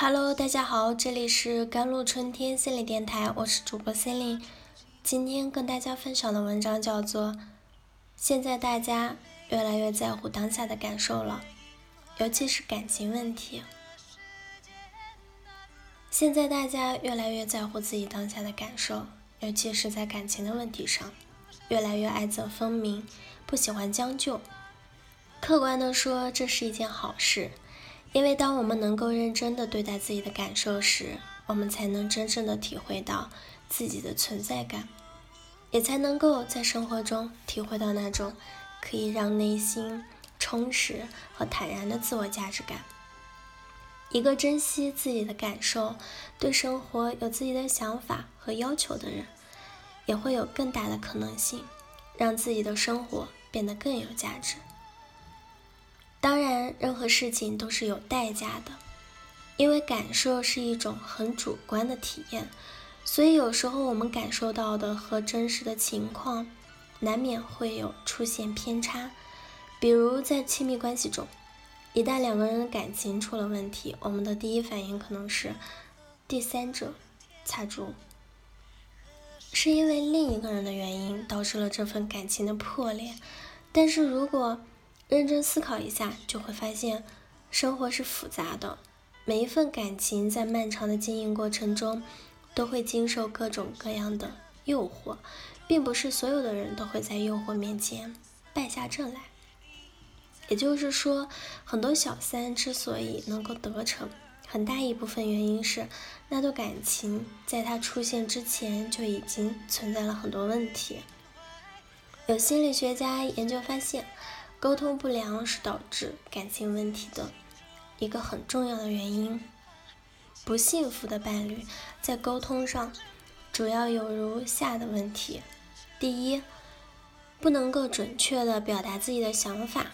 Hello，大家好，这里是甘露春天心理电台，我是主播心灵。今天跟大家分享的文章叫做《现在大家越来越在乎当下的感受了，尤其是感情问题。现在大家越来越在乎自己当下的感受，尤其是在感情的问题上，越来越爱憎分明，不喜欢将就。客观的说，这是一件好事。因为当我们能够认真的对待自己的感受时，我们才能真正的体会到自己的存在感，也才能够在生活中体会到那种可以让内心充实和坦然的自我价值感。一个珍惜自己的感受，对生活有自己的想法和要求的人，也会有更大的可能性，让自己的生活变得更有价值。当然，任何事情都是有代价的，因为感受是一种很主观的体验，所以有时候我们感受到的和真实的情况难免会有出现偏差。比如在亲密关系中，一旦两个人的感情出了问题，我们的第一反应可能是第三者插足，是因为另一个人的原因导致了这份感情的破裂。但是如果认真思考一下，就会发现，生活是复杂的。每一份感情在漫长的经营过程中，都会经受各种各样的诱惑，并不是所有的人都会在诱惑面前败下阵来。也就是说，很多小三之所以能够得逞，很大一部分原因是那段感情在他出现之前就已经存在了很多问题。有心理学家研究发现。沟通不良是导致感情问题的一个很重要的原因。不幸福的伴侣在沟通上主要有如下的问题：第一，不能够准确的表达自己的想法。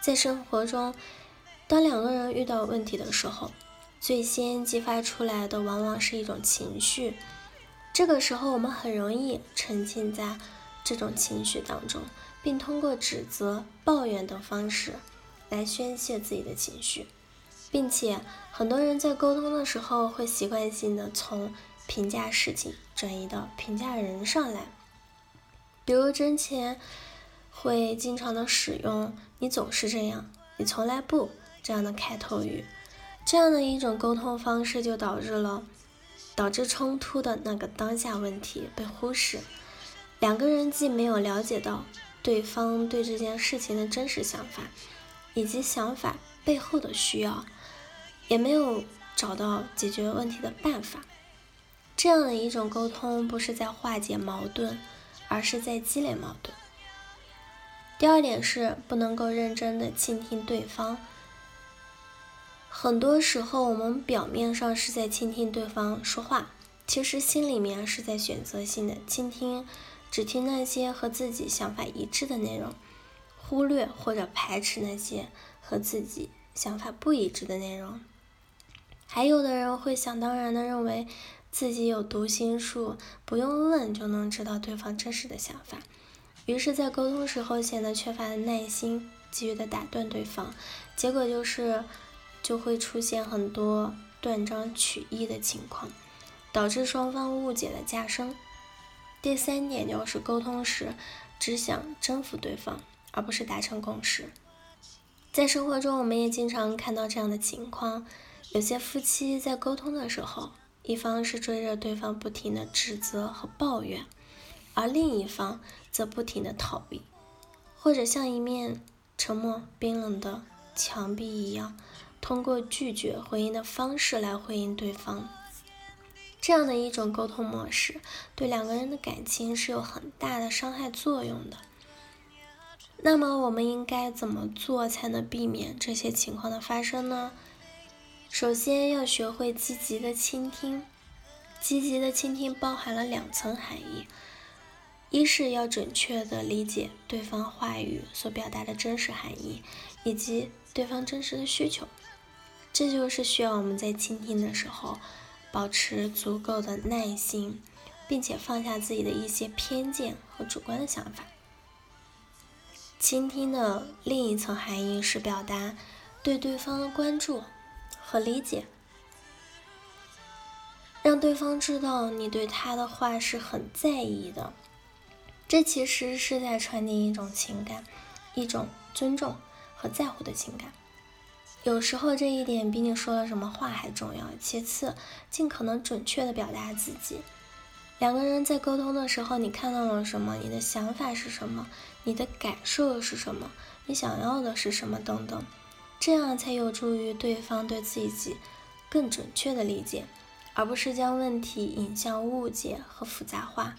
在生活中，当两个人遇到问题的时候，最先激发出来的往往是一种情绪。这个时候，我们很容易沉浸在这种情绪当中。并通过指责、抱怨等方式来宣泄自己的情绪，并且很多人在沟通的时候会习惯性的从评价事情转移到评价人上来，比如之前会经常的使用“你总是这样”“你从来不”这样的开头语，这样的一种沟通方式就导致了导致冲突的那个当下问题被忽视，两个人既没有了解到。对方对这件事情的真实想法，以及想法背后的需要，也没有找到解决问题的办法。这样的一种沟通，不是在化解矛盾，而是在积累矛盾。第二点是不能够认真的倾听对方。很多时候，我们表面上是在倾听对方说话，其实心里面是在选择性的倾听。只听那些和自己想法一致的内容，忽略或者排斥那些和自己想法不一致的内容。还有的人会想当然的认为自己有读心术，不用问就能知道对方真实的想法，于是，在沟通时候显得缺乏耐心，急于的打断对方，结果就是就会出现很多断章取义的情况，导致双方误解的加深。第三点就是沟通时只想征服对方，而不是达成共识。在生活中，我们也经常看到这样的情况：有些夫妻在沟通的时候，一方是追着对方不停的指责和抱怨，而另一方则不停的逃避，或者像一面沉默冰冷的墙壁一样，通过拒绝回应的方式来回应对方。这样的一种沟通模式，对两个人的感情是有很大的伤害作用的。那么，我们应该怎么做才能避免这些情况的发生呢？首先要学会积极的倾听。积极的倾听包含了两层含义：一是要准确的理解对方话语所表达的真实含义，以及对方真实的需求。这就是需要我们在倾听的时候。保持足够的耐心，并且放下自己的一些偏见和主观的想法。倾听的另一层含义是表达对对方的关注和理解，让对方知道你对他的话是很在意的。这其实是在传递一种情感，一种尊重和在乎的情感。有时候这一点比你说了什么话还重要。其次，尽可能准确的表达自己。两个人在沟通的时候，你看到了什么？你的想法是什么？你的感受是什么？你想要的是什么？等等，这样才有助于对方对自己更准确的理解，而不是将问题引向误解和复杂化。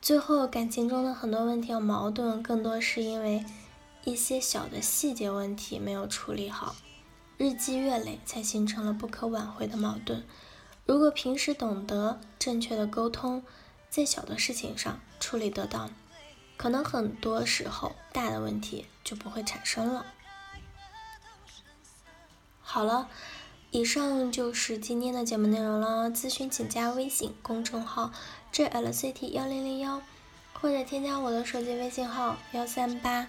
最后，感情中的很多问题和矛盾，更多是因为一些小的细节问题没有处理好，日积月累才形成了不可挽回的矛盾。如果平时懂得正确的沟通，在小的事情上处理得当，可能很多时候大的问题就不会产生了。好了。以上就是今天的节目内容了。咨询请加微信公众号 jlct 幺零零幺，或者添加我的手机微信号幺三八